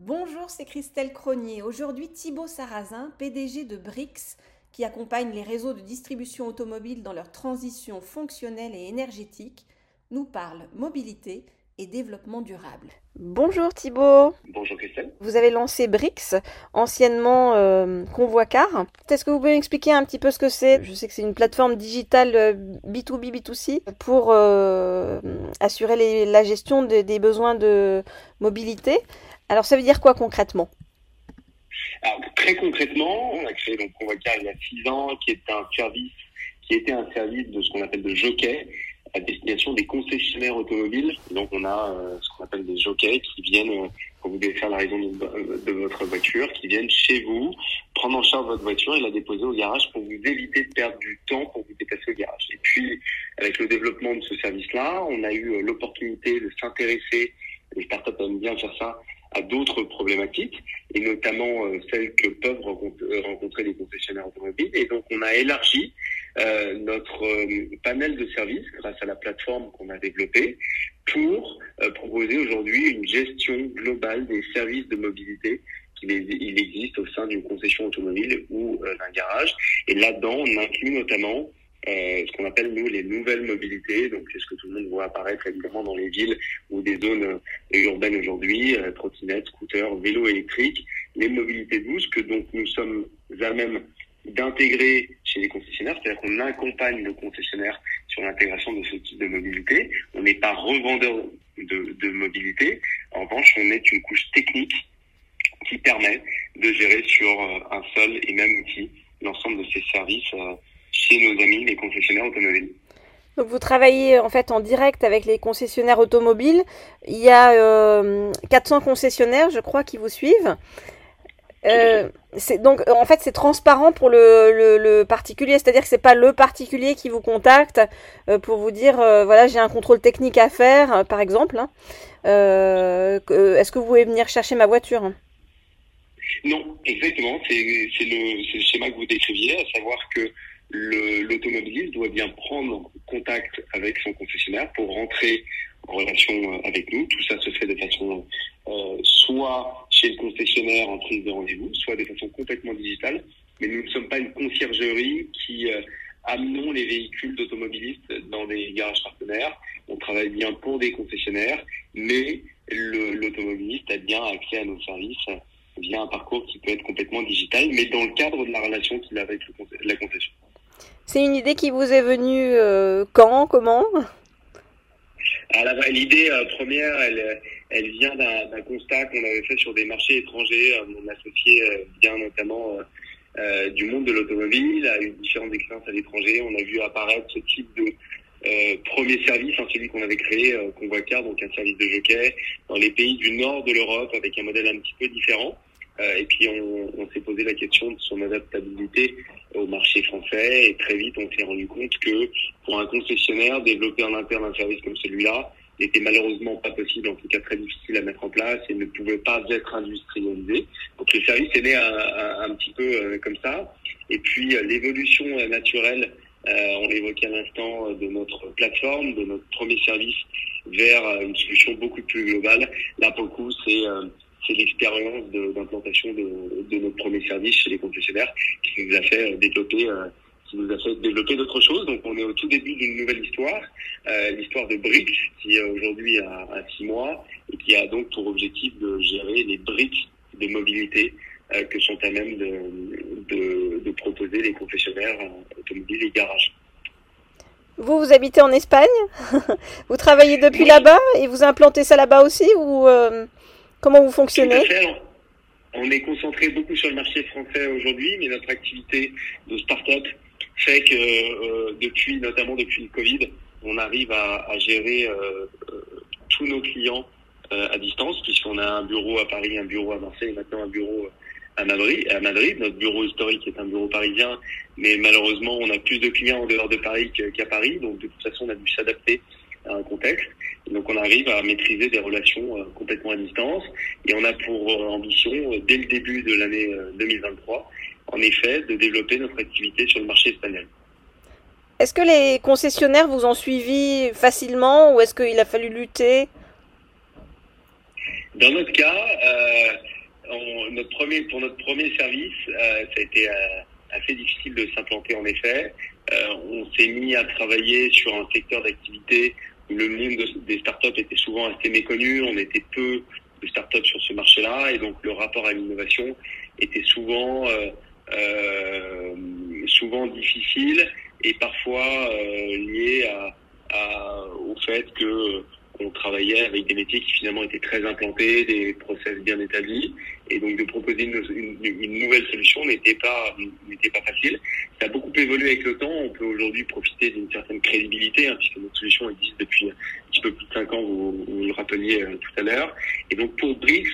Bonjour, c'est Christelle Cronier. Aujourd'hui, Thibaut Sarrazin, PDG de BRICS, qui accompagne les réseaux de distribution automobile dans leur transition fonctionnelle et énergétique, nous parle mobilité et développement durable. Bonjour Thibaut. Bonjour Christelle. Vous avez lancé BRICS, anciennement euh, Convoi Car. Est-ce que vous pouvez m'expliquer un petit peu ce que c'est? Je sais que c'est une plateforme digitale B2B, euh, B2C pour euh, assurer la gestion des besoins de mobilité. Alors ça veut dire quoi concrètement? Alors très concrètement, on a créé donc Convoi Car il y a six ans, qui est un service qui était un service de ce qu'on appelle de jockey, à destination des concessionnaires automobiles. Donc on a euh, ce qu'on appelle des jockeys qui viennent, euh, quand vous devez faire la raison de, votre voiture, qui viennent chez vous, prendre en charge votre voiture et la déposer au garage pour vous éviter de perdre du temps pour vous déplacer au garage. Et puis, avec le développement de ce service-là, on a eu euh, l'opportunité de s'intéresser, les startups aiment bien faire ça, à d'autres problématiques, et notamment celles que peuvent rencontrer les concessionnaires automobiles. Et donc, on a élargi euh, notre euh, panel de services grâce à la plateforme qu'on a développée pour euh, proposer aujourd'hui une gestion globale des services de mobilité qu'il il existe au sein d'une concession automobile ou d'un garage. Et là-dedans, on inclut notamment euh, ce qu'on appelle nous les nouvelles mobilités. Donc c'est ce que tout le monde voit apparaître évidemment dans les villes ou des zones urbaines aujourd'hui, euh, trottinettes, scooters, vélos électriques, les mobilités douces que donc nous sommes à même d'intégrer chez les concessionnaires, c'est-à-dire qu'on accompagne le concessionnaire sur l'intégration de ce type de mobilité. On n'est pas revendeur de, de, mobilité. En revanche, on est une couche technique qui permet de gérer sur euh, un seul et même outil l'ensemble de ces services euh, chez nos amis, les concessionnaires automobiles. Donc vous travaillez en fait en direct avec les concessionnaires automobiles. Il y a euh, 400 concessionnaires, je crois, qui vous suivent. Euh, donc en fait c'est transparent pour le, le, particulier, c'est-à-dire que c'est pas le particulier qui vous contacte euh, pour vous dire euh, voilà j'ai un contrôle technique à faire par exemple. Hein. Est-ce que vous pouvez venir chercher ma voiture Non, exactement. C'est le, le, schéma que vous décriviez, à savoir que l'automobiliste doit bien prendre contact avec son concessionnaire pour rentrer en relation avec nous. Tout ça se fait de façon soit chez le concessionnaire en prise de rendez-vous, soit de façon complètement digitale. Mais nous ne sommes pas une conciergerie qui euh, amenons les véhicules d'automobilistes dans des garages partenaires. On travaille bien pour des concessionnaires, mais l'automobiliste a bien accès à nos services via un parcours qui peut être complètement digital, mais dans le cadre de la relation qu'il a avec la concession. C'est une idée qui vous est venue euh, quand, comment? L'idée euh, première, elle, vient d'un constat qu'on avait fait sur des marchés étrangers. Euh, mon associé vient notamment du monde de l'automobile, a eu différentes expériences à l'étranger. On a vu apparaître ce type de premier service, hein, celui qu'on avait créé, euh, donc un service de jockey, dans les pays du nord de l'Europe avec un modèle un petit peu différent. Et puis on, s'est posé la question de son adaptabilité au marché français et très vite on s'est rendu compte que pour un concessionnaire, développer en interne un service comme celui-là, n'était malheureusement pas possible, en tout cas très difficile à mettre en place et ne pouvait pas être industrialisé. Donc le service est né un, petit peu euh, comme ça. Et puis euh, l'évolution euh, naturelle, on l'évoquait à l'instant, de notre plateforme, de notre premier service vers une solution beaucoup plus globale. Là, pour le coup, c'est c'est l'expérience d'implantation de, de, notre premier service chez les concessionnaires qui nous a fait développer qui nous a fait développer d'autres choses. Donc on est au tout début d'une nouvelle histoire, euh, l'histoire de BRICS qui aujourd'hui a, a six mois et qui a donc pour objectif de gérer les briques de mobilité euh, que sont à même de, de, de proposer les concessionnaires euh, automobiles et garages. Vous, vous habitez en Espagne Vous travaillez depuis là-bas et vous implantez ça là-bas aussi ou euh, comment vous fonctionnez on est concentré beaucoup sur le marché français aujourd'hui, mais notre activité de start-up fait que euh, depuis, notamment depuis le Covid, on arrive à, à gérer euh, euh tous nos clients euh, à distance, puisqu'on a un bureau à Paris, un bureau à Marseille, maintenant un bureau à Madrid, à Madrid. Notre bureau historique est un bureau parisien, mais malheureusement, on a plus de clients en dehors de Paris qu'à Paris, donc de toute façon, on a dû s'adapter à un contexte. Et donc, on arrive à maîtriser des relations complètement à distance, et on a pour ambition, dès le début de l'année 2023, en effet, de développer notre activité sur le marché espagnol. Est-ce que les concessionnaires vous ont suivi facilement ou est-ce qu'il a fallu lutter? Dans notre cas, euh, notre premier, pour notre premier service, ça a été assez difficile de s'implanter en effet. on s'est mis à travailler sur un secteur d'activité le monde des startups était souvent assez méconnu. On était peu de startups sur ce marché-là et donc le rapport à l'innovation était souvent euh, souvent difficile et parfois lié à, à, au fait que on travaillait avec des métiers qui finalement étaient très implantés, des process bien établis, et donc de proposer une, nouvelle solution n'était pas n'était pas facile. Ça a beaucoup évolué avec le temps. On peut aujourd'hui profiter d'une certaine crédibilité, hein, puisque notre solution existe depuis un petit peu plus de cinq ans. Vous, vous le rappeliez euh, tout à l'heure. Et donc pour Brix,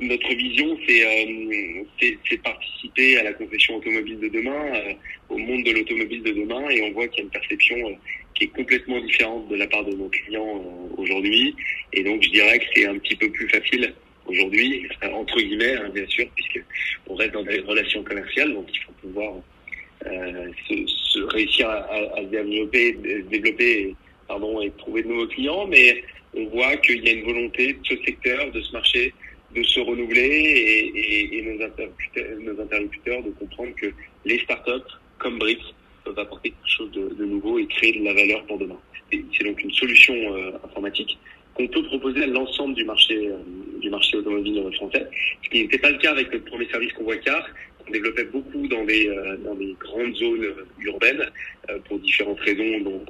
notre vision, euh, c'est participer à la concession automobile de demain, euh, au monde de l'automobile de demain, et on voit qu'il y a une perception qui est complètement différente de la part de nos clients aujourd'hui. Et donc, je dirais que c'est un petit peu plus facile aujourd'hui, entre guillemets, hein, bien sûr, puisque on reste dans des relations commerciales, donc il faut pouvoir euh, se, se, réussir à, à, développer, développer pardon, et trouver de nouveaux clients, mais on voit qu'il y a une volonté de ce secteur, de ce marché, de se renouveler et, et, et nos, interlocuteurs, nos, interlocuteurs, de comprendre que les startups, comme BRICS, peuvent apporter quelque chose de, nouveau et créer de la valeur pour demain. C'est donc une solution euh, informatique qu'on peut proposer à l'ensemble du marché euh, du marché automobile français, ce qui n'était pas le cas avec notre premier service Convoicar, qu'on développait beaucoup dans des euh, dans des grandes zones urbaines pour différentes raisons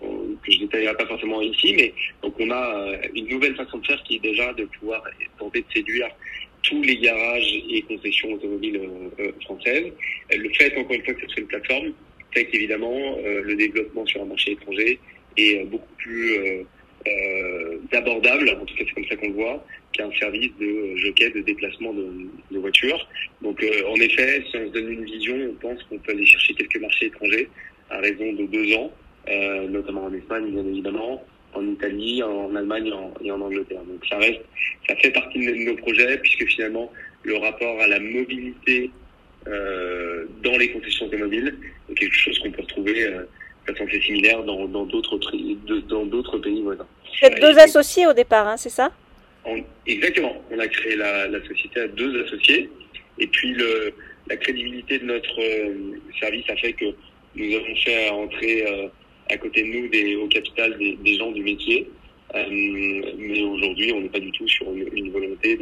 que je détaillerai pas forcément ici, mais donc on a une nouvelle façon de faire qui est déjà de pouvoir tenter de séduire tous les garages et concessions automobiles françaises. Le fait encore une fois que ce soit une plateforme fait qu'évidemment le développement sur un marché étranger est beaucoup plus euh, d'abordable, en tout cas c'est comme ça qu'on le voit, qu'un service de jockey de déplacement de, de voitures. Donc euh, en effet, si on se donne une vision, on pense qu'on peut aller chercher quelques marchés étrangers à raison de deux ans, euh, notamment en Espagne bien évidemment, en Italie, en Allemagne et en Angleterre. Donc ça reste, ça fait partie de nos projets puisque finalement le rapport à la mobilité euh, dans les concessions automobiles quelque chose qu'on peut retrouver euh, façon assez similaire dans d'autres dans d'autres pays voisins. Vous êtes deux associés au départ, hein, c'est ça? Exactement. On a créé la, la, société à deux associés. Et puis le, la crédibilité de notre euh, service a fait que nous avons fait entrer euh, à côté de nous des, au capital des, des gens du métier. Euh, mais aujourd'hui, on n'est pas du tout sur une, une volonté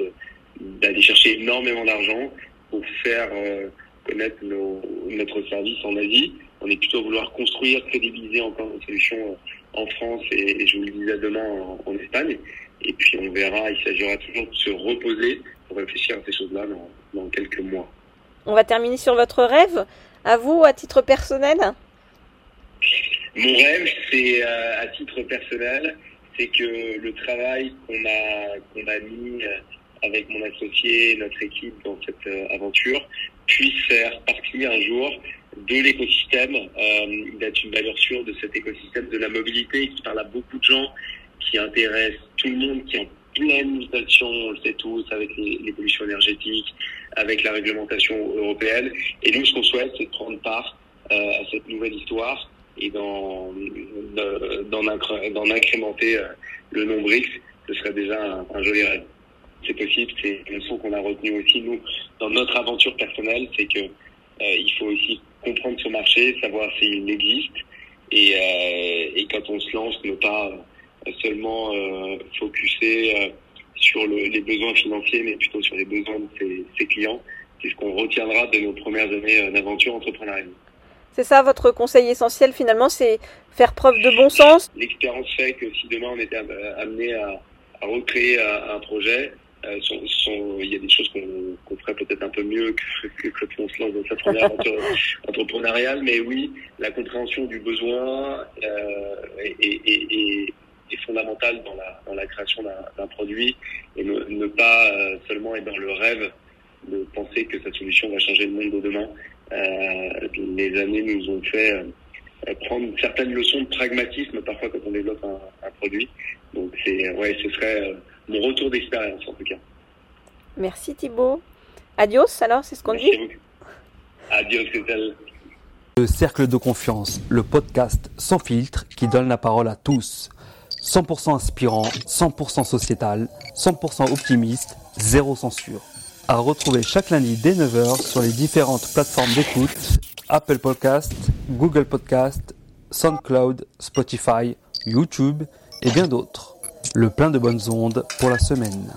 d'aller chercher énormément d'argent pour faire euh, connaître nos, notre service en Asie. On est plutôt à vouloir construire, crédibiliser encore nos solutions en France et, et je vous le disais demain en, en, Espagne. Et puis on verra, il s'agira toujours de se reposer pour réfléchir à ces choses-là dans, dans quelques mois. On va terminer sur votre rêve. À vous, à titre personnel Mon rêve, c'est euh, à titre personnel, c'est que le travail qu'on a, qu'on a mis euh, avec mon associé, notre équipe dans cette euh, aventure, puisse faire partie un jour de l'écosystème, euh, d'être une valeur sûre de cet écosystème de la mobilité qui parle à beaucoup de gens, qui intéresse tout le monde, qui est en pleine mutation, on le sait tous, avec pollutions énergétiques, avec la réglementation européenne. Et nous, ce qu'on souhaite, c'est de prendre part euh, à cette nouvelle histoire et d'en incrémenter euh, le nombre X. Ce serait déjà un, un joli rêve. C'est possible, c'est une leçon qu'on a retenue aussi, nous, dans notre aventure personnelle, c'est que euh, il faut aussi comprendre ce marché, savoir s'il existe, et, euh, et, quand on se lance, ne pas seulement euh, focuser sur le, les besoins financiers, mais plutôt sur les besoins de ses, ses clients. C'est ce qu'on retiendra de nos premières années d'aventure entrepreneuriale. C'est ça votre conseil essentiel finalement, c'est faire preuve de bon sens? L'expérience fait que si demain on était amené à, à recréer un projet, euh, sont, sont, il y a des choses qu'on qu ferait peut-être un peu mieux que, que, que quand on se lance dans sa première aventure entrepreneuriale, mais oui, la compréhension du besoin euh, est, est, est, est, fondamentale dans la, dans la création d'un produit et ne, ne pas euh, seulement être dans le rêve de penser que cette solution va changer le monde de demain. Euh, les années nous ont fait prendre certaines leçons de pragmatisme parfois quand on développe un, un produit. Donc c'est ouais, ce serait mon retour d'expérience en tout cas. Merci Thibaut. Adios alors, c'est ce qu'on dit Adios, c'est Le Cercle de Confiance, le podcast sans filtre qui donne la parole à tous. 100% inspirant, 100% sociétal, 100% optimiste, zéro censure. à retrouver chaque lundi dès 9h sur les différentes plateformes d'écoute Apple Podcast, Google Podcast, SoundCloud, Spotify, YouTube et bien d'autres. Le plein de bonnes ondes pour la semaine.